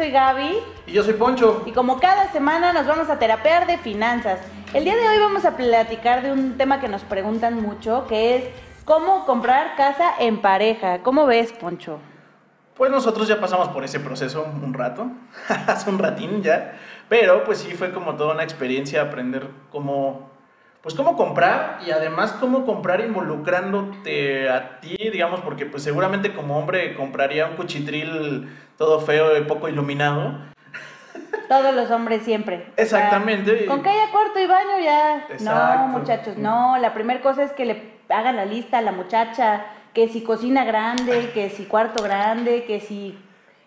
Soy Gaby Y yo soy Poncho. y como cada semana nos vamos a terapear de finanzas. El día de hoy vamos a platicar de un tema que nos preguntan mucho, que es cómo comprar casa en pareja. ¿Cómo ves, Poncho? Pues nosotros ya pasamos por ese proceso un rato, hace un ratín ya, pero pues sí fue como toda una experiencia aprender cómo, pues cómo comprar y además cómo comprar involucrándote a ti, digamos, porque pues seguramente como hombre compraría un cuchitril todo feo y poco iluminado. Todos los hombres siempre. O sea, Exactamente. con que haya cuarto y baño ya. Exacto. No, muchachos, no. La primera cosa es que le hagan la lista a la muchacha, que si cocina grande, que si cuarto grande, que si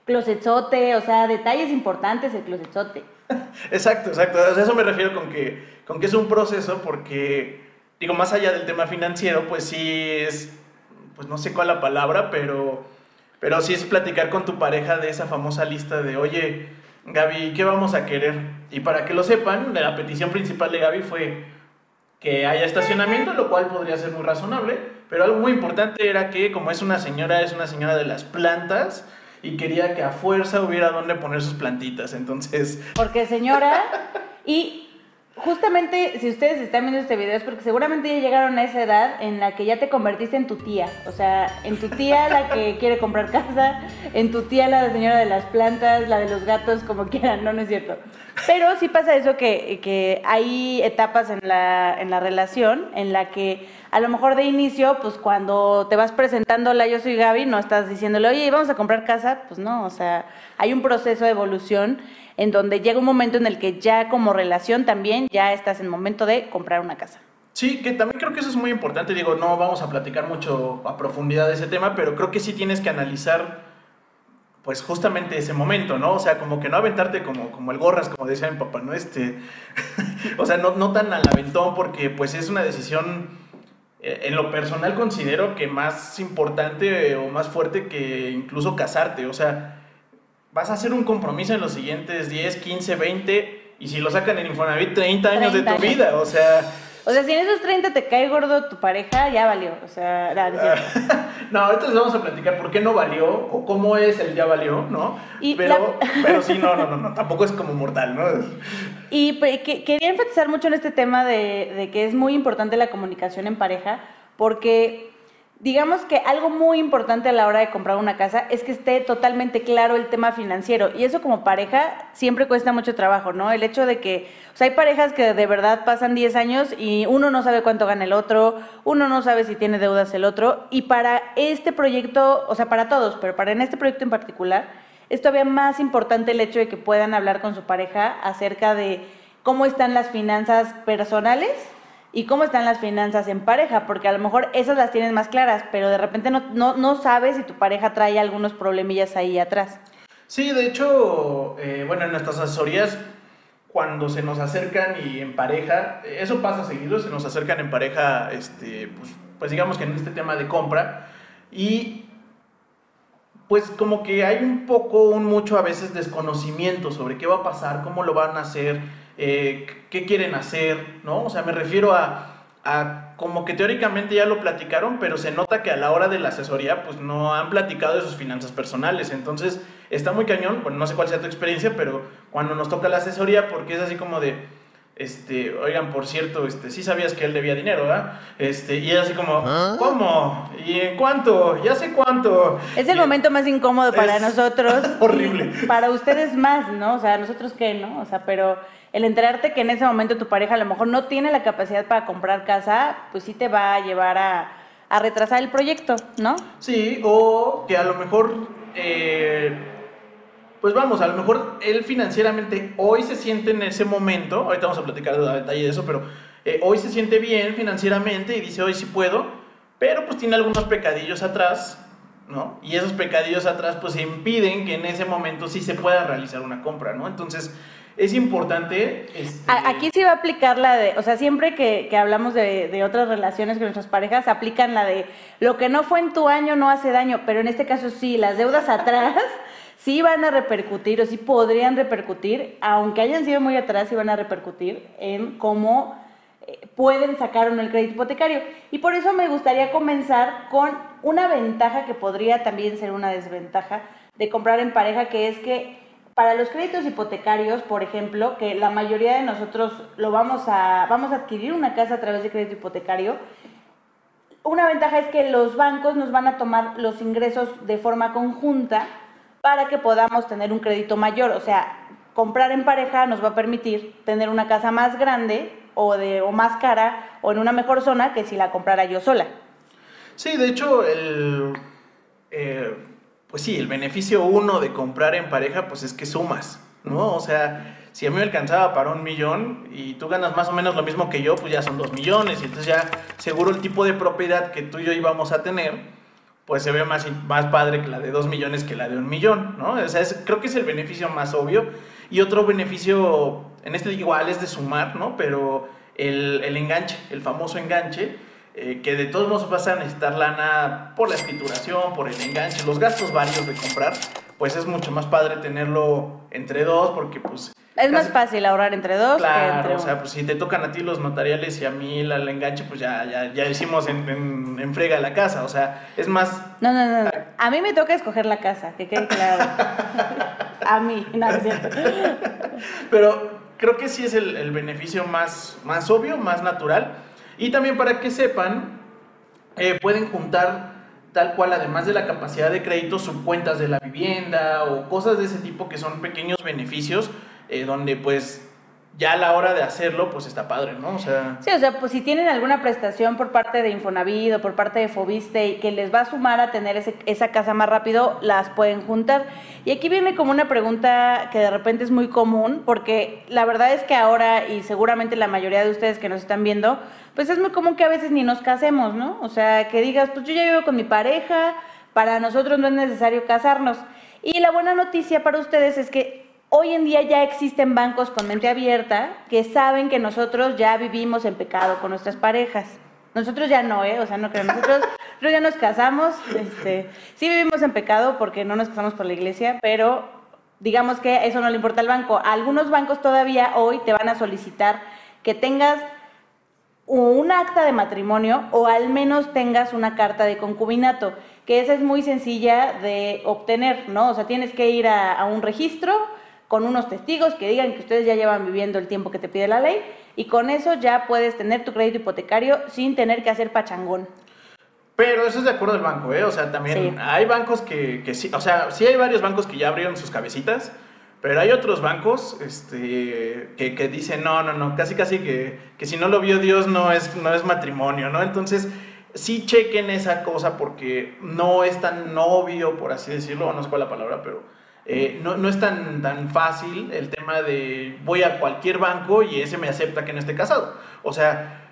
closetzote, o sea, detalles importantes el closetzote. Exacto, exacto. O eso me refiero con que, con que es un proceso porque, digo, más allá del tema financiero, pues sí es, pues no sé cuál la palabra, pero, pero sí es platicar con tu pareja de esa famosa lista de, oye, Gaby, ¿qué vamos a querer? Y para que lo sepan, la petición principal de Gaby fue que haya estacionamiento, lo cual podría ser muy razonable, pero algo muy importante era que como es una señora, es una señora de las plantas y quería que a fuerza hubiera donde poner sus plantitas, entonces... Porque señora, y justamente si ustedes están viendo este video es porque seguramente ya llegaron a esa edad en la que ya te convertiste en tu tía. O sea, en tu tía la que quiere comprar casa, en tu tía la señora de las plantas, la de los gatos, como quieran, no, no es cierto. Pero sí pasa eso que, que hay etapas en la, en la relación en la que a lo mejor de inicio, pues cuando te vas presentándola, yo soy Gaby, no estás diciéndole, oye, vamos a comprar casa, pues no, o sea, hay un proceso de evolución en donde llega un momento en el que ya como relación también ya estás en momento de comprar una casa. Sí, que también creo que eso es muy importante. Digo, no vamos a platicar mucho a profundidad de ese tema, pero creo que sí tienes que analizar, pues justamente ese momento, ¿no? O sea, como que no aventarte como, como el gorras, como decía mi papá, ¿no? Este, o sea, no, no tan al aventón, porque pues es una decisión, eh, en lo personal considero que más importante o más fuerte que incluso casarte. O sea, vas a hacer un compromiso en los siguientes 10, 15, 20, y si lo sacan en Infonavit, 30 años 30 de tu años. vida. O sea... O sea, si en esos 30 te cae gordo tu pareja, ya valió. O sea, no, no ahorita les vamos a platicar por qué no valió o cómo es el ya valió, ¿no? Y pero, la- pero sí, no, no, no, no, tampoco es como mortal, ¿no? Y que- quería enfatizar mucho en este tema de, de que es muy importante la comunicación en pareja, porque digamos que algo muy importante a la hora de comprar una casa es que esté totalmente claro el tema financiero. Y eso como pareja siempre cuesta mucho trabajo, ¿no? El hecho de que, o sea, hay parejas que de verdad pasan 10 años y uno no sabe cuánto gana el otro, uno no sabe si tiene deudas el otro. Y para este proyecto, o sea, para todos, pero para en este proyecto en particular, es todavía más importante el hecho de que puedan hablar con su pareja acerca de cómo están las finanzas personales y cómo están las finanzas en pareja, porque a lo mejor esas las tienes más claras, pero de repente no, no, no sabes si tu pareja trae algunos problemillas ahí atrás. Sí, de hecho, eh, bueno, en nuestras asesorías, cuando se nos acercan y en pareja, eso pasa seguido, se nos acercan en pareja, este, pues, pues digamos que en este tema de compra, y pues como que hay un poco, un mucho a veces desconocimiento sobre qué va a pasar, cómo lo van a hacer, eh, qué quieren hacer, ¿no? O sea, me refiero a, a como que teóricamente ya lo platicaron, pero se nota que a la hora de la asesoría pues no han platicado de sus finanzas personales, entonces está muy cañón, bueno, no sé cuál sea tu experiencia, pero cuando nos toca la asesoría, porque es así como de, este, oigan, por cierto, este, sí sabías que él debía dinero, ¿verdad? Este, y es así como, ¿cómo? ¿Y en cuánto? ¿Ya sé cuánto? Es el Y- momento más incómodo para Es nosotros. horrible. Para ustedes más, ¿no? O sea, nosotros qué, ¿no? O sea, pero el enterarte que en ese momento tu pareja a lo mejor no tiene la capacidad para comprar casa, pues sí te va a llevar a, a retrasar el proyecto, ¿no? Sí, o que a lo mejor, eh, pues vamos, a lo mejor él financieramente hoy se siente en ese momento, ahorita vamos a platicar a detalle de eso, pero eh, hoy se siente bien financieramente y dice, hoy sí puedo, pero pues tiene algunos pecadillos atrás, ¿no? Y esos pecadillos atrás pues impiden que en ese momento sí se pueda realizar una compra, ¿no? Entonces, es importante... Este... Aquí sí va a aplicar la de, o sea, siempre que, que hablamos de, de, otras relaciones con nuestras parejas, aplican la de lo que no fue en tu año no hace daño, pero en este caso sí, las deudas atrás sí van a repercutir o sí podrían repercutir, aunque hayan sido muy atrás, sí van a repercutir en cómo eh, pueden sacar o no el crédito hipotecario. Y por eso me gustaría comenzar con una ventaja que podría también ser una desventaja de comprar en pareja, que es que para los créditos hipotecarios, por ejemplo, que la mayoría de nosotros lo vamos a, vamos a adquirir una casa a través de crédito hipotecario, una ventaja es que los bancos nos van a tomar los ingresos de forma conjunta para que podamos tener un crédito mayor. O sea, comprar en pareja nos va a permitir tener una casa más grande o, de, o más cara o en una mejor zona que si la comprara yo sola. Sí, de hecho, el, eh, pues sí, el beneficio uno de comprar en pareja, pues es que sumas, ¿no? O sea, si a mí me alcanzaba para un millón y tú ganas más o menos lo mismo que yo, pues ya son dos millones. Y entonces ya seguro el tipo de propiedad que tú y yo íbamos a tener, pues se ve más, más padre que la de dos millones que la de un millón, ¿no? O sea, creo que es el beneficio más obvio. Y otro beneficio, en este igual es de sumar, ¿no? Pero el, el enganche, el famoso enganche, eh, que de todos modos vas a necesitar lana por la escrituración, por el enganche, los gastos varios de comprar, pues es mucho más padre tenerlo entre dos porque pues... Es más fácil ahorrar entre dos claro, que entre o sea, pues si te tocan a ti los notariales y a mí el, el enganche, pues ya, ya, ya hicimos en, en, en, frega la casa, o sea, es más... No, no, no, a mí me toca escoger la casa, que quede claro. a mí, no es cierto. Pero creo que sí es el, el beneficio más, más obvio, más natural. Y también para que sepan, eh, pueden juntar tal cual, además de la capacidad de crédito, subcuentas de la vivienda o cosas de ese tipo que son pequeños beneficios, eh, donde pues ya a la hora de hacerlo, pues está padre, ¿no? O sea... Sí, o sea, pues si tienen alguna prestación por parte de Infonavit o por parte de Fobiste que les va a sumar a tener ese, esa casa más rápido, las pueden juntar. Y aquí viene como una pregunta que de repente es muy común, porque la verdad es que ahora, y seguramente la mayoría de ustedes que nos están viendo, pues es muy común que a veces ni nos casemos, ¿no? O sea, que digas, pues yo ya vivo con mi pareja, para nosotros no es necesario casarnos. Y la buena noticia para ustedes es que hoy en día ya existen bancos con mente abierta que saben que nosotros ya vivimos en pecado con nuestras parejas. Nosotros ya no, ¿eh? O sea, no creo. Nosotros, nosotros ya nos casamos, este, sí vivimos en pecado porque no nos casamos por la iglesia, pero digamos que eso no le importa al banco. Algunos bancos todavía hoy te van a solicitar que tengas un acta de matrimonio o al menos tengas una carta de concubinato, que esa es muy sencilla de obtener, ¿no? O sea, tienes que ir a, a un registro, con unos testigos que digan que ustedes ya llevan viviendo el tiempo que te pide la ley y con eso ya puedes tener tu crédito hipotecario sin tener que hacer pachangón. Pero eso es de acuerdo al banco, ¿eh? O sea, también sí. hay bancos que, que, sí, o sea, sí hay varios bancos que ya abrieron sus cabecitas, pero hay otros bancos este, que, que dicen, no, no, no, casi casi que, que si no lo vio Dios no es, no es matrimonio, ¿no? Entonces, sí chequen esa cosa porque no es tan obvio, por así decirlo, no sé cuál es la palabra, pero eh, no, no, es tan, tan fácil el tema de voy a cualquier banco y ese me acepta que no esté casado. O sea,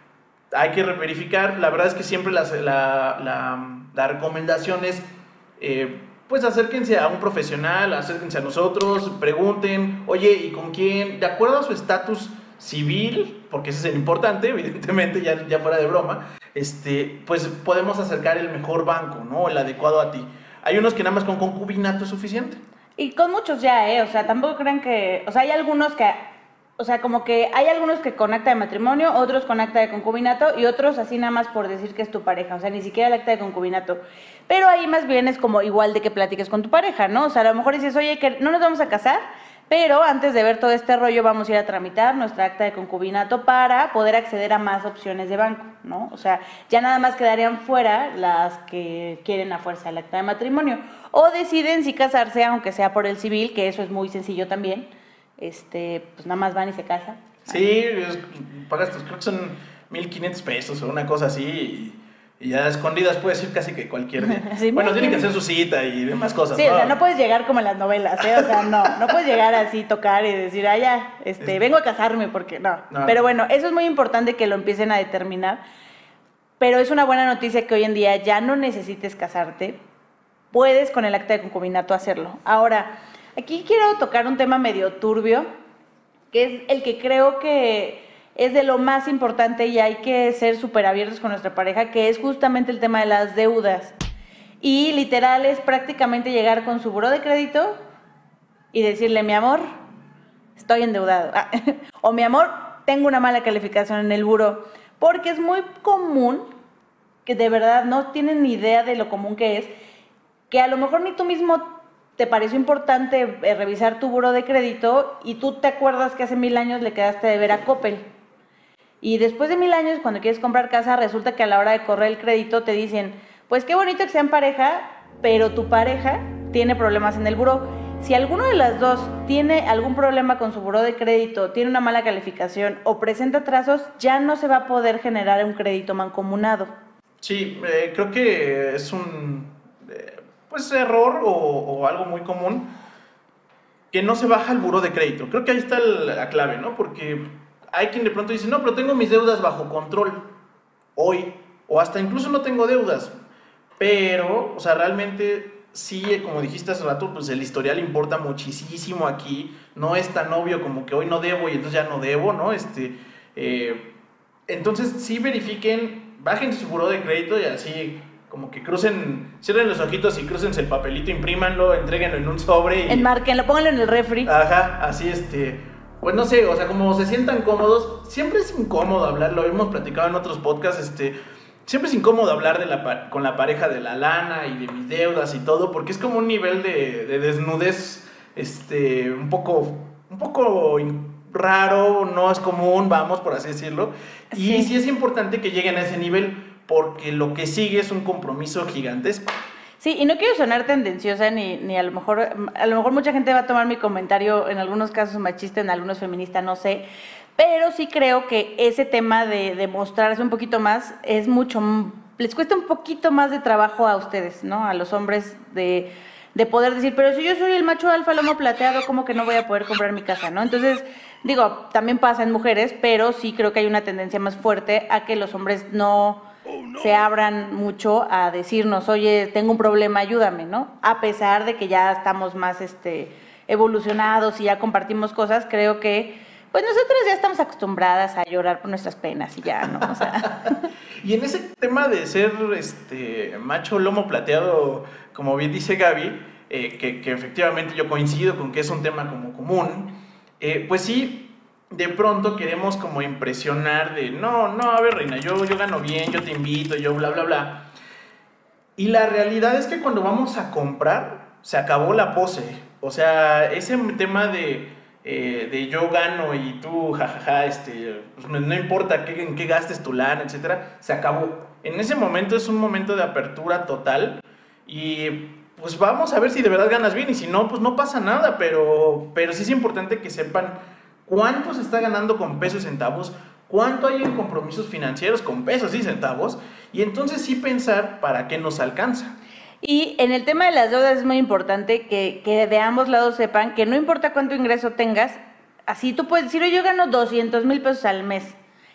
hay que verificar. La verdad es que siempre las, la, la, recomendación es, eh, pues acérquense a un profesional, acérquense a nosotros, pregunten, oye, ¿y con quién? De acuerdo a su estatus civil, porque ese es el importante, evidentemente, ya, ya fuera de broma, este, pues podemos acercar el mejor banco, ¿no? El adecuado a ti. Hay unos que nada más con concubinato es suficiente. Y con muchos ya, ¿eh? O sea, tampoco crean que... O sea, hay algunos que... O sea, como que hay algunos que con acta de matrimonio, otros con acta de concubinato y otros así nada más por decir que es tu pareja. O sea, ni siquiera el acta de concubinato. Pero ahí más bien es como igual de que platiques con tu pareja, ¿no? O sea, a lo mejor dices, oye, que no nos vamos a casar, pero antes de ver todo este rollo vamos a ir a tramitar nuestra acta de concubinato para poder acceder a más opciones de banco, ¿no? O sea, ya nada más quedarían fuera las que quieren a fuerza el acta de matrimonio. O deciden si casarse, aunque sea por el civil, que eso es muy sencillo también. Este, pues nada más van y se casan. Sí, pagas, creo que son 1.500 pesos o una cosa así. Y, ya escondidas puedes ir casi que cualquier día. Sí, bueno, muy tiene que hacer su cita y demás cosas. Sí, o sea, no puedes llegar como en las novelas, ¿eh? O sea, no, no puedes llegar así, tocar y decir, ah, ya, este, vengo a casarme, porque no. No. Pero bueno, eso es muy importante que lo empiecen a determinar. Pero es una buena noticia que hoy en día ya no necesites casarte. Puedes con el acta de concubinato hacerlo. Ahora, aquí quiero tocar un tema medio turbio, que es el que creo que es de lo más importante y hay que ser súper abiertos con nuestra pareja, que es justamente el tema de las deudas. Y literal es prácticamente llegar con su buró de crédito y decirle, mi amor, estoy endeudado. Ah, o mi amor, tengo una mala calificación en el buro. Porque es muy común que de verdad no tienen ni idea de lo común que es, que a lo mejor ni tú mismo te pareció importante eh, revisar tu buro de crédito y tú te acuerdas que hace mil años le quedaste de ver a Coppel. Y después de mil años, cuando quieres comprar casa, resulta que a la hora de correr el crédito te dicen, pues qué bonito que sean pareja, pero tu pareja tiene problemas en el buro. Si alguno de las dos tiene algún problema con su buro de crédito, tiene una mala calificación o presenta atrasos, ya no se va a poder generar un crédito mancomunado. Sí, eh, creo que es un eh, pues error o, o algo muy común que no se baja el buro de crédito. Creo que ahí está la clave, ¿no? Porque hay quien de pronto dice, no, pero tengo mis deudas bajo control hoy, o hasta incluso no tengo deudas, pero, o sea, realmente sí, como dijiste hace rato, pues el historial importa muchísimo aquí, no es tan obvio como que hoy no debo y entonces ya no debo, ¿no? Este, eh, entonces sí verifiquen, bajen su buro de crédito y así como que crucen, cierren los ojitos y crucen el papelito, imprímanlo, entréguenlo en un sobre y... Enmarquenlo, pónganlo en el refri. Ajá, así este. Pues no sé, o sea, como se sientan cómodos, siempre es incómodo hablar, lo hemos platicado en otros podcasts, este. Siempre es incómodo hablar de la, con la pareja de la lana y de mis deudas y todo, porque es como un nivel de, de desnudez, este, un poco, un poco raro, no es común, vamos, por así decirlo. Y sí es importante que lleguen a ese nivel, porque lo que sigue es un compromiso gigantesco. Sí, y no quiero sonar tendenciosa ni, ni a lo mejor, a lo mejor mucha gente va a tomar mi comentario en algunos casos machista, en algunos feminista, no sé, pero sí creo que ese tema de, de mostrarse un poquito más es mucho, les cuesta un poquito más de trabajo a ustedes, ¿no? A los hombres de, de poder decir, pero si yo soy el macho alfa lomo plateado, ¿cómo que no voy a poder comprar mi casa, ¿no? Entonces, digo, también pasa en mujeres, pero sí creo que hay una tendencia más fuerte a que los hombres no se abran mucho a decirnos, oye, tengo un problema, ayúdame, ¿no? A pesar de que ya estamos más este, evolucionados y ya compartimos cosas, creo que pues nosotras ya estamos acostumbradas a llorar por nuestras penas y ya, ¿no? O sea, Y en ese tema de ser este macho lomo plateado, como bien dice Gaby, eh, que, que efectivamente yo coincido con que es un tema como común, eh, pues sí, de pronto queremos como impresionar de, no, no, a ver, reina, yo, yo gano bien, yo te invito, yo bla, bla, bla. Y la realidad es que cuando vamos a comprar, se acabó la pose. O sea, ese tema de, eh, de yo gano y tú, jajaja, este, pues, no importa qué, en qué gastes tu lana, etcétera, se acabó. En ese momento es un momento de apertura total y pues vamos a ver si de verdad ganas bien y si no, pues no pasa nada, pero, pero sí es importante que sepan cuánto se está ganando con pesos y centavos, cuánto hay en compromisos financieros con pesos y centavos y entonces sí pensar para qué nos alcanza. Y en el tema de las deudas es muy importante que, que de ambos lados sepan que no importa cuánto ingreso tengas, así tú puedes decir, "Oye, yo gano 200 mil pesos al mes,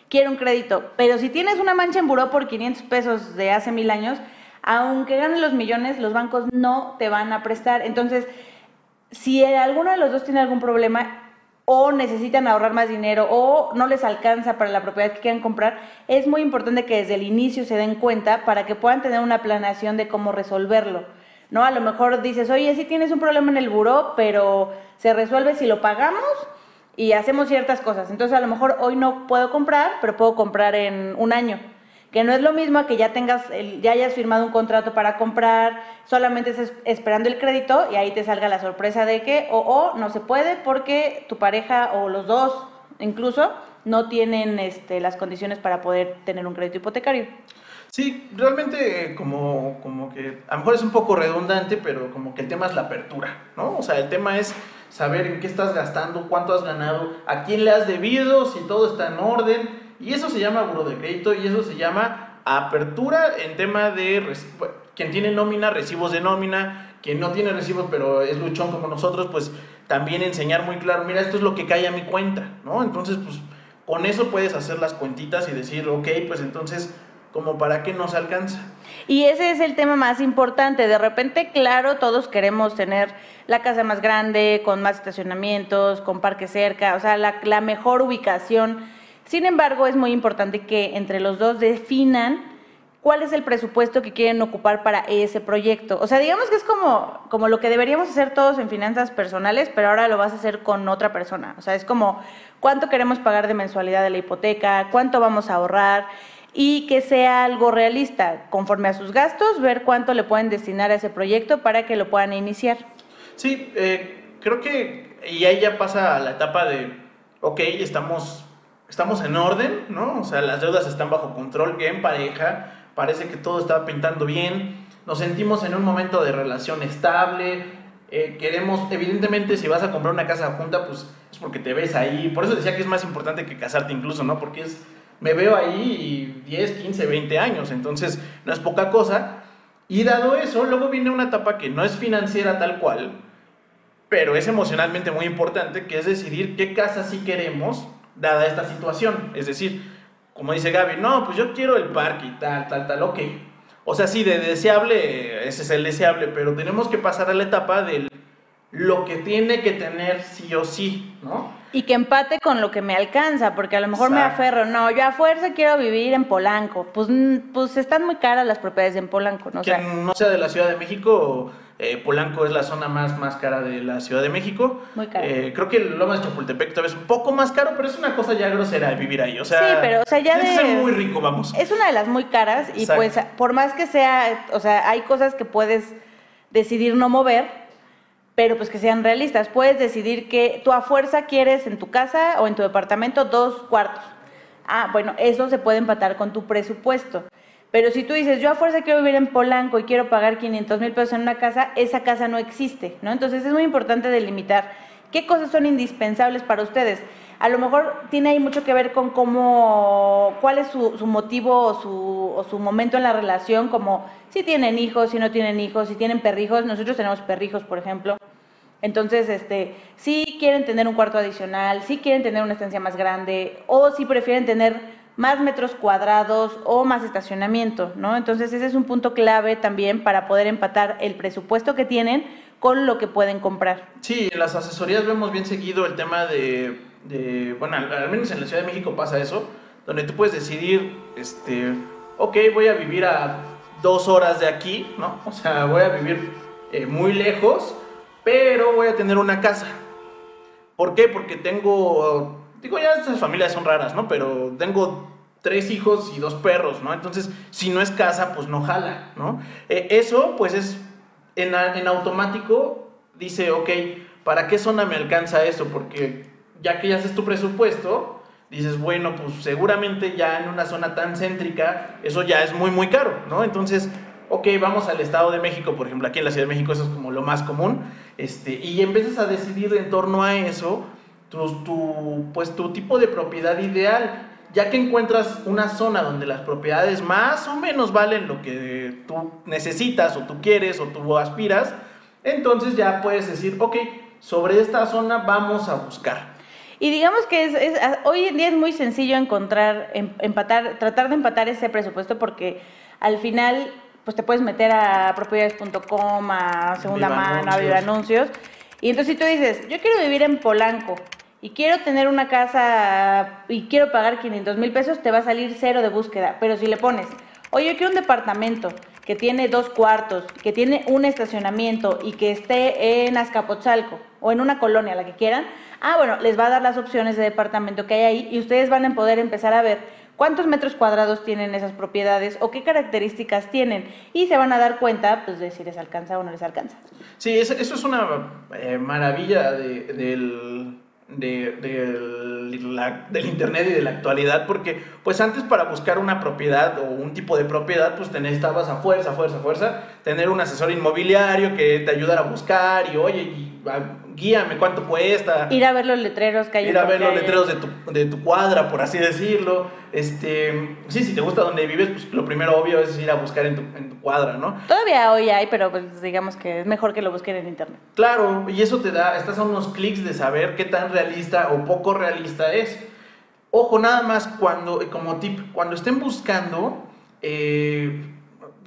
quiero un crédito, pero si tienes una mancha en buró por 500 pesos de hace mil años, aunque ganes los millones, los bancos no te van a prestar. Entonces, si alguno de los dos tiene algún problema o necesitan ahorrar más dinero o no les alcanza para la propiedad que quieran comprar, es muy importante que desde el inicio se den cuenta para que puedan tener una planeación de cómo resolverlo. ¿No? A lo mejor dices, oye, sí tienes un problema en el buró, pero se resuelve si lo pagamos y hacemos ciertas cosas. Entonces, a lo mejor hoy no puedo comprar, pero puedo comprar en un año. Que no es lo mismo que ya tengas, el- ya hayas firmado un contrato para comprar, solamente estés esperando el crédito y ahí te salga la sorpresa de que o, o no se puede porque tu pareja o los dos incluso no tienen este, las condiciones para poder tener un crédito hipotecario. Sí, realmente eh, como, como que a lo mejor es un poco redundante, pero como que el tema es la apertura, ¿no? O sea, el tema es saber en qué estás gastando, cuánto has ganado, a quién le has debido, si todo está en orden. Y eso se llama buro de crédito y eso se llama apertura en tema de reci- quien tiene nómina, recibos de nómina, quien no tiene recibos pero es luchón como nosotros, pues también enseñar muy claro, mira, esto es lo que cae a mi cuenta, ¿no? Entonces, pues con eso puedes hacer las cuentitas y decir, ok, pues entonces, como para qué nos alcanza. Y ese es el tema más importante. De repente, claro, todos queremos tener la casa más grande, con más estacionamientos, con parque cerca, o sea, la, la mejor ubicación. Sin embargo, es muy importante que entre los dos definan cuál es el presupuesto que quieren ocupar para ese proyecto. O sea, digamos que es como, como lo que deberíamos hacer todos en finanzas personales, pero ahora lo vas a hacer con otra persona. O sea, es como cuánto queremos pagar de mensualidad de la hipoteca, cuánto vamos a ahorrar y que sea algo realista, conforme a sus gastos, ver cuánto le pueden destinar a ese proyecto para que lo puedan iniciar. Sí, eh, creo que y ahí ya pasa la etapa de, ok, estamos, estamos en orden, ¿no? O sea, las deudas están bajo control, en pareja, parece que todo está pintando bien, nos sentimos en un momento de relación estable, eh, queremos, evidentemente, si vas a comprar una casa junta, pues es porque te ves ahí, por eso decía que es más importante que casarte incluso, ¿no? Porque es, me veo ahí y 10, 15, 20 años, entonces no es poca cosa. Y dado eso, luego viene una etapa que no es financiera tal cual, pero es emocionalmente muy importante, que es decidir qué casa sí queremos, dada esta situación. Es decir, como dice Gaby, no, pues yo quiero el parque y tal, tal, tal, ok. O sea, sí, de deseable, ese es el deseable, pero tenemos que pasar a la etapa del lo que tiene que tener sí o sí, ¿no? Y que empate con lo que me alcanza, porque a lo mejor me aferro, no, yo a fuerza quiero vivir en Polanco. Pues, pues están muy caras las propiedades en Polanco, ¿no? O sea, Quien no sea de la Ciudad de México, eh, Polanco es la zona más, más cara de la Ciudad de México. Muy cara. Eh, creo que Lomas de Chapultepec todavía es un poco más caro, pero es una cosa ya grosera vivir ahí. O sea, Sí, pero, o sea, ya que de- ser muy rico, vamos. Es una de las muy caras y Exacto. pues por más que sea, o sea, hay cosas que puedes decidir no mover, pero pues que sean realistas. Puedes decidir que tú a fuerza quieres en tu casa o en tu departamento dos cuartos. Ah, bueno, eso se puede empatar con tu presupuesto. Pero si tú dices, yo a fuerza quiero vivir en Polanco y quiero pagar 500 mil pesos en una casa, esa casa no existe, ¿no? Entonces es muy importante delimitar qué cosas son indispensables para ustedes. A lo mejor tiene ahí mucho que ver con cómo, cuál es su, su motivo o su, su momento en la relación, como si tienen hijos, si no tienen hijos, si tienen perrijos. Nosotros tenemos perrijos, por ejemplo. Entonces, este, si quieren tener un cuarto adicional, si quieren tener una estancia más grande, o si prefieren tener más metros cuadrados o más estacionamiento, ¿no? Entonces, ese es un punto clave también para poder empatar el presupuesto que tienen con lo que pueden comprar. Sí, en las asesorías vemos bien seguido el tema de, bueno, al, al menos en la Ciudad de México pasa eso, donde tú puedes decidir, este, ok, voy a vivir a dos horas de aquí, ¿no? O sea, voy a vivir eh, muy lejos, pero voy a tener una casa. ¿Por qué? Porque tengo, digo, ya estas familias son raras, ¿no? Pero tengo tres hijos y dos perros, ¿no? Entonces, si no es casa, pues no jala, ¿no? Eh, eso, pues es, en, en automático, dice, ok, ¿para qué zona me alcanza eso? Porque ya que ya haces tu presupuesto, dices, bueno, pues seguramente ya en una zona tan céntrica, eso ya es muy, muy caro, ¿no? Entonces, ok, vamos al Estado de México, por ejemplo, aquí en la Ciudad de México eso es como lo más común, este, y empiezas a decidir en torno a eso, tu, tu, pues tu tipo de propiedad ideal, ya que encuentras una zona donde las propiedades más o menos valen lo que tú necesitas o tú quieres o tú aspiras, entonces ya puedes decir, ok, sobre esta zona vamos a buscar. Y digamos que es, hoy en día es muy sencillo encontrar, em- empatar, tratar de empatar ese presupuesto porque al final pues te puedes meter a propiedades.com, a segunda Viva mano, a Viva Anuncios. Anuncios. Y entonces si tú dices, yo quiero vivir en Polanco y quiero tener una casa y quiero pagar 500 mil pesos, te va a salir cero de búsqueda. Pero si le pones, oye, yo quiero un departamento que tiene dos cuartos, que tiene un estacionamiento y que esté en Azcapotzalco o en una colonia, la que quieran, ah, bueno, les va a dar las opciones de departamento que hay ahí y ustedes van a poder empezar a ver cuántos metros cuadrados tienen esas propiedades o qué características tienen y se van a dar cuenta pues de si les alcanza o no les alcanza. Sí, eso, es una eh, maravilla de- del, de- del- la- del internet y de la actualidad, porque pues antes para buscar una propiedad o un tipo de propiedad, pues te necesitabas a fuerza, fuerza, fuerza, tener un asesor inmobiliario que te ayudara a buscar y oye, y, ah, guíame cuánto cuesta. Ir a ver los letreros que hay. Ir a ver los letreros de tu, de tu cuadra, por así decirlo. Este, sí, si te gusta donde vives, pues lo primero obvio es ir a buscar en tu, en tu cuadra, ¿no? Todavía hoy hay, pero pues digamos que es mejor que lo busquen en internet. Claro, y eso te da, estás a unos clics de saber qué tan realista o poco realista es. Ojo, nada más cuando, como tip, cuando estén buscando, eh,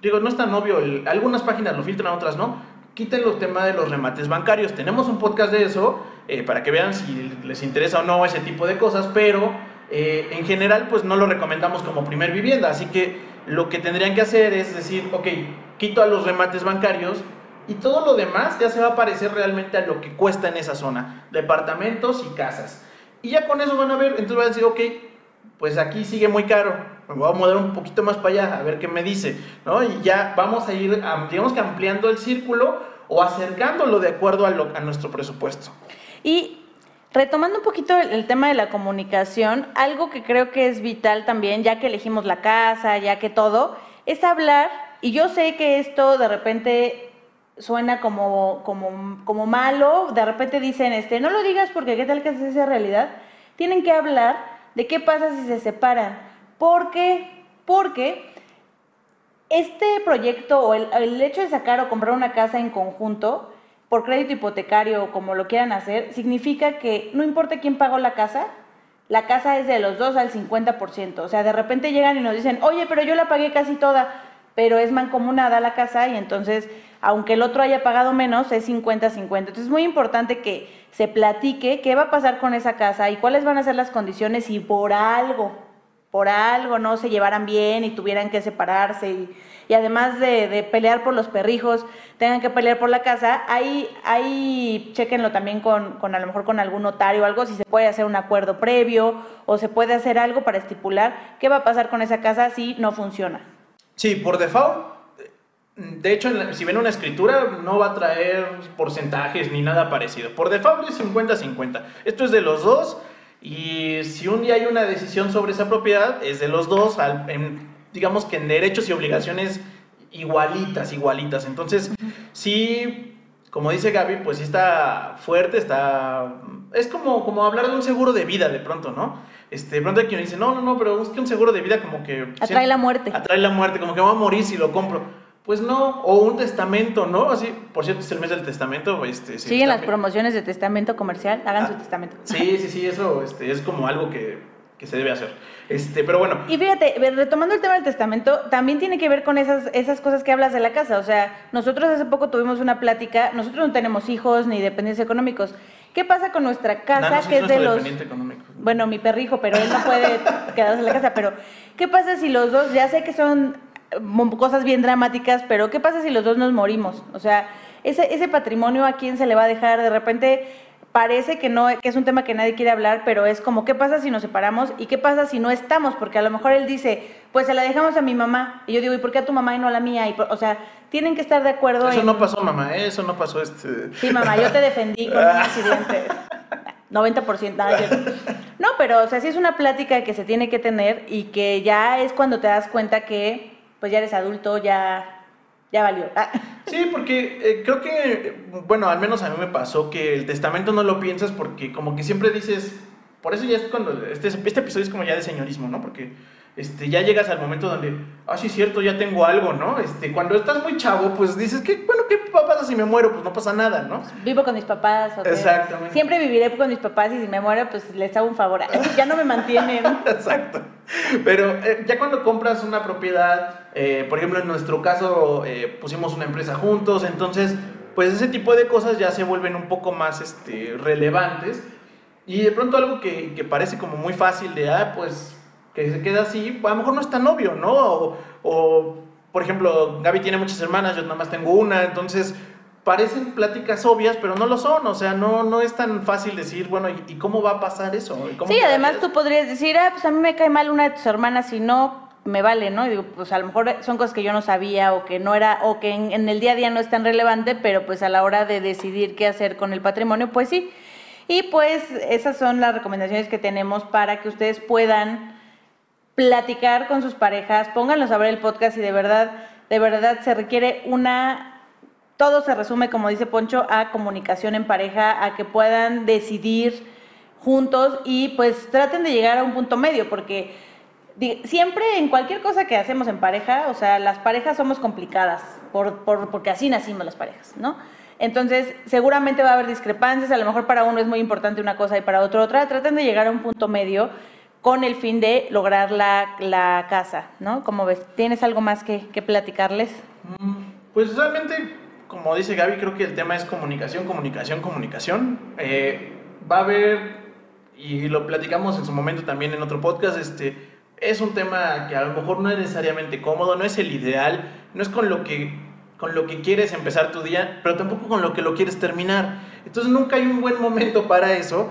digo, no es tan obvio, algunas páginas lo filtran, otras no, quiten los temas de los remates bancarios. Tenemos un podcast de eso, eh, para que vean si les interesa o no ese tipo de cosas, pero eh, en general pues no lo recomendamos como primer vivienda, así que lo que tendrían que hacer es decir, ok, quito a los remates bancarios y todo lo demás ya se va a parecer realmente a lo que cuesta en esa zona, departamentos y casas. Y ya con eso van a ver, entonces van a decir, ok, pues aquí sigue muy caro, me voy a mover un poquito más para allá a ver qué me dice, ¿no? Y ya vamos a ir, digamos que ampliando el círculo o acercándolo de acuerdo a, a nuestro presupuesto. Y retomando un poquito el, tema de la comunicación, algo que creo que es vital también, ya que elegimos la casa, ya que todo, es hablar, y yo sé que esto de repente suena como, como, como malo, de repente dicen, este, no lo digas porque qué tal que es esa realidad, tienen que hablar de qué pasa si se separan. Porque, porque este proyecto o el, hecho de sacar o comprar una casa en conjunto, por crédito hipotecario o como lo quieran hacer, significa que no importa quién pagó la casa, la casa es de los dos al 50%. O sea, de repente llegan y nos dicen, oye, pero yo la pagué casi toda, pero es mancomunada la casa y entonces, aunque el otro haya pagado menos, es 50-50. Entonces es muy importante que se platique qué va a pasar con esa casa y cuáles van a ser las condiciones si por algo, por algo no se llevaran bien y tuvieran que separarse y, además de, pelear por los perrijos, tengan que pelear por la casa, ahí, ahí chequenlo también con, con a lo mejor con algún notario o algo, si se puede hacer un acuerdo previo o se puede hacer algo para estipular qué va a pasar con esa casa si no funciona. Sí, por default de hecho, si ven una escritura, no va a traer porcentajes ni nada parecido. Por default es 50-50. Esto es de los dos. Y si un día hay una decisión sobre esa propiedad, es de los dos, digamos que en derechos y obligaciones igualitas, igualitas. Entonces, sí, como dice Gaby, pues sí está fuerte, está... Es como, como hablar de un seguro de vida de pronto, ¿no? Este, de pronto hay quien dice, no, no, no, pero es que un seguro de vida como que... Atrae la muerte. Atrae la muerte, como que va a morir si lo compro. Pues no, o un testamento, ¿no? Así, por cierto, es el mes del testamento. Este, Siguen las promociones de testamento comercial, hagan su ah, testamento. Sí, sí, sí, eso este, es como algo que, que, se debe hacer. Este, pero bueno. Y fíjate, retomando el tema del testamento, también tiene que ver con esas, esas cosas que hablas de la casa. O sea, nosotros hace poco tuvimos una plática, nosotros no tenemos hijos ni dependientes económicos. ¿Qué pasa con nuestra casa que es de los... Económico. Bueno, mi perrijo, pero él no puede quedarse en la casa. Pero, ¿qué pasa si los dos, ya sé que son cosas bien dramáticas, pero ¿qué pasa si los dos nos morimos? O sea, ese, ese patrimonio a quién se le va a dejar, de repente parece que no que es un tema que nadie quiere hablar, pero es como qué pasa si nos separamos y qué pasa si no estamos, porque a lo mejor él dice, pues se la dejamos a mi mamá y yo digo, ¿y por qué a tu mamá y no a la mía? Y, o sea, tienen que estar de acuerdo. Eso no pasó, mamá, ¿eh? eso no pasó este. Sí, mamá, yo te defendí con un accidente. 90% nada, No, pero o sea, sí es una plática que se tiene que tener y que ya es cuando te das cuenta que pues ya eres adulto, ya, ya valió. Ah. Sí, porque eh, creo que, bueno, al menos a mí me pasó que el testamento no lo piensas porque como que siempre dices, por eso ya es cuando, este, este episodio es como ya de señorismo, ¿no? Porque este, ya llegas al momento donde, ah, sí, cierto, ya tengo algo, ¿no? Este, cuando estás muy chavo, pues dices, ¿qué, bueno, ¿qué pasa si me muero? Pues no pasa nada, ¿no? Vivo con mis papás. Exactamente. Siempre viviré con mis papás y si me muero, pues les hago un favor. ya no me mantienen. Exacto. Pero eh, ya cuando compras una propiedad, eh, por ejemplo, en nuestro caso, eh, pusimos una empresa juntos, entonces, pues ese tipo de cosas ya se vuelven un poco más este, relevantes. Y de pronto algo que, que parece como muy fácil de, ah, pues que se queda así, a lo mejor no es tan obvio, ¿no? O, por ejemplo, Gaby tiene muchas hermanas, yo nada más tengo una, entonces parecen pláticas obvias, pero no lo son, o sea, no, no es tan fácil decir, bueno, ¿y, cómo va a pasar eso? sí, además tú podrías decir, ah, pues a mí me cae mal una de tus hermanas y no me vale, ¿no? Y digo, pues a lo mejor son cosas que yo no sabía o que no era, o que en, en el día a día no es tan relevante, pero pues a la hora de decidir qué hacer con el patrimonio, pues sí. Y pues esas son las recomendaciones que tenemos para que ustedes puedan platicar con sus parejas, pónganlos a ver el podcast y de verdad, de verdad se requiere una todo se resume, como dice Poncho, a comunicación en pareja, a que puedan decidir juntos y pues traten de llegar a un punto medio, porque siempre en cualquier cosa que hacemos en pareja, o sea, las parejas somos complicadas, por, porque así nacimos las parejas, ¿no? Entonces, seguramente va a haber discrepancias, a lo mejor para uno es muy importante una cosa y para otro otra. Traten de llegar a un punto medio con el fin de lograr la, casa, ¿no? Como ves, ¿tienes algo más que, platicarles? Mm, pues realmente, como dice Gaby, creo que el tema es comunicación, comunicación, comunicación. Eh, va a haber, y lo platicamos en su momento también en otro podcast, este, es un tema que a lo mejor no es necesariamente cómodo, no es el ideal, no es con lo que con lo que quieres empezar tu día, pero tampoco con lo que lo quieres terminar. Entonces nunca hay un buen momento para eso.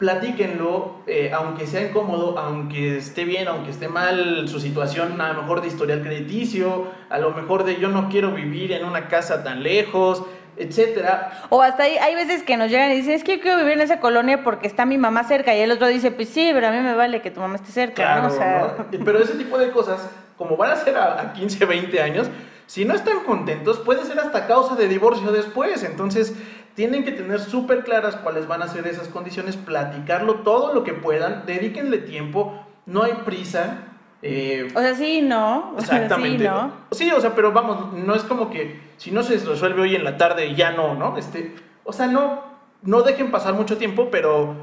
Platíquenlo, eh, aunque sea incómodo, aunque esté bien, aunque esté mal su situación, a lo mejor de historial crediticio, a lo mejor de yo no quiero vivir en una casa tan lejos, etcétera. O hasta ahí, hay veces que nos llegan y dicen, es que yo quiero vivir en esa colonia porque está mi mamá cerca. Y el otro dice, pues sí, pero a mí me vale que tu mamá esté cerca. Claro, Pero ese tipo de cosas, como van a ser a, a 15, 20 años, si no están contentos, puede ser hasta causa de divorcio después. Entonces, tienen que tener súper claras cuáles van a ser esas condiciones, platicarlo todo lo que puedan, dedíquenle tiempo, no hay prisa. Eh, o sea, sí, no. Exactamente. sí, ¿no? sí, o sea, pero vamos, no es como que si no se resuelve hoy en la tarde, ya no, ¿no? Este, o sea, no, no dejen pasar mucho tiempo, pero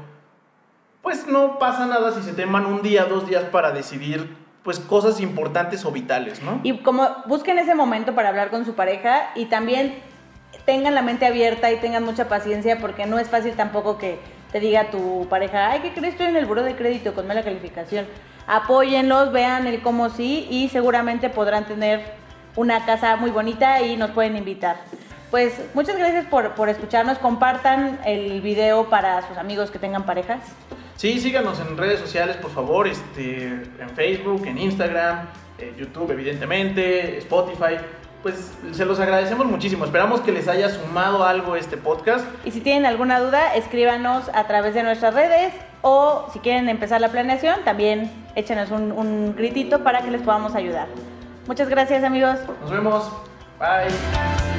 pues no pasa nada si se teman un día, dos días para decidir pues cosas importantes o vitales, ¿no? Y como busquen ese momento para hablar con su pareja y también tengan la mente abierta y tengan mucha paciencia porque no es fácil tampoco que te diga tu pareja, ay, ¿qué crees? Estoy en el buro de crédito con mala calificación. Apóyenlos, vean el cómo sí y seguramente podrán tener una casa muy bonita y nos pueden invitar. Pues muchas gracias por, por escucharnos. Compartan el video para sus amigos que tengan parejas. Sí, síganos en redes sociales, por favor, este, en Facebook, en Instagram, en YouTube, evidentemente, Spotify. Pues se los agradecemos muchísimo. Esperamos que les haya sumado algo este podcast. Y si tienen alguna duda, escríbanos a través de nuestras redes o si quieren empezar la planeación, también échenos un, un gritito para que les podamos ayudar. Muchas gracias amigos. Nos vemos. Bye.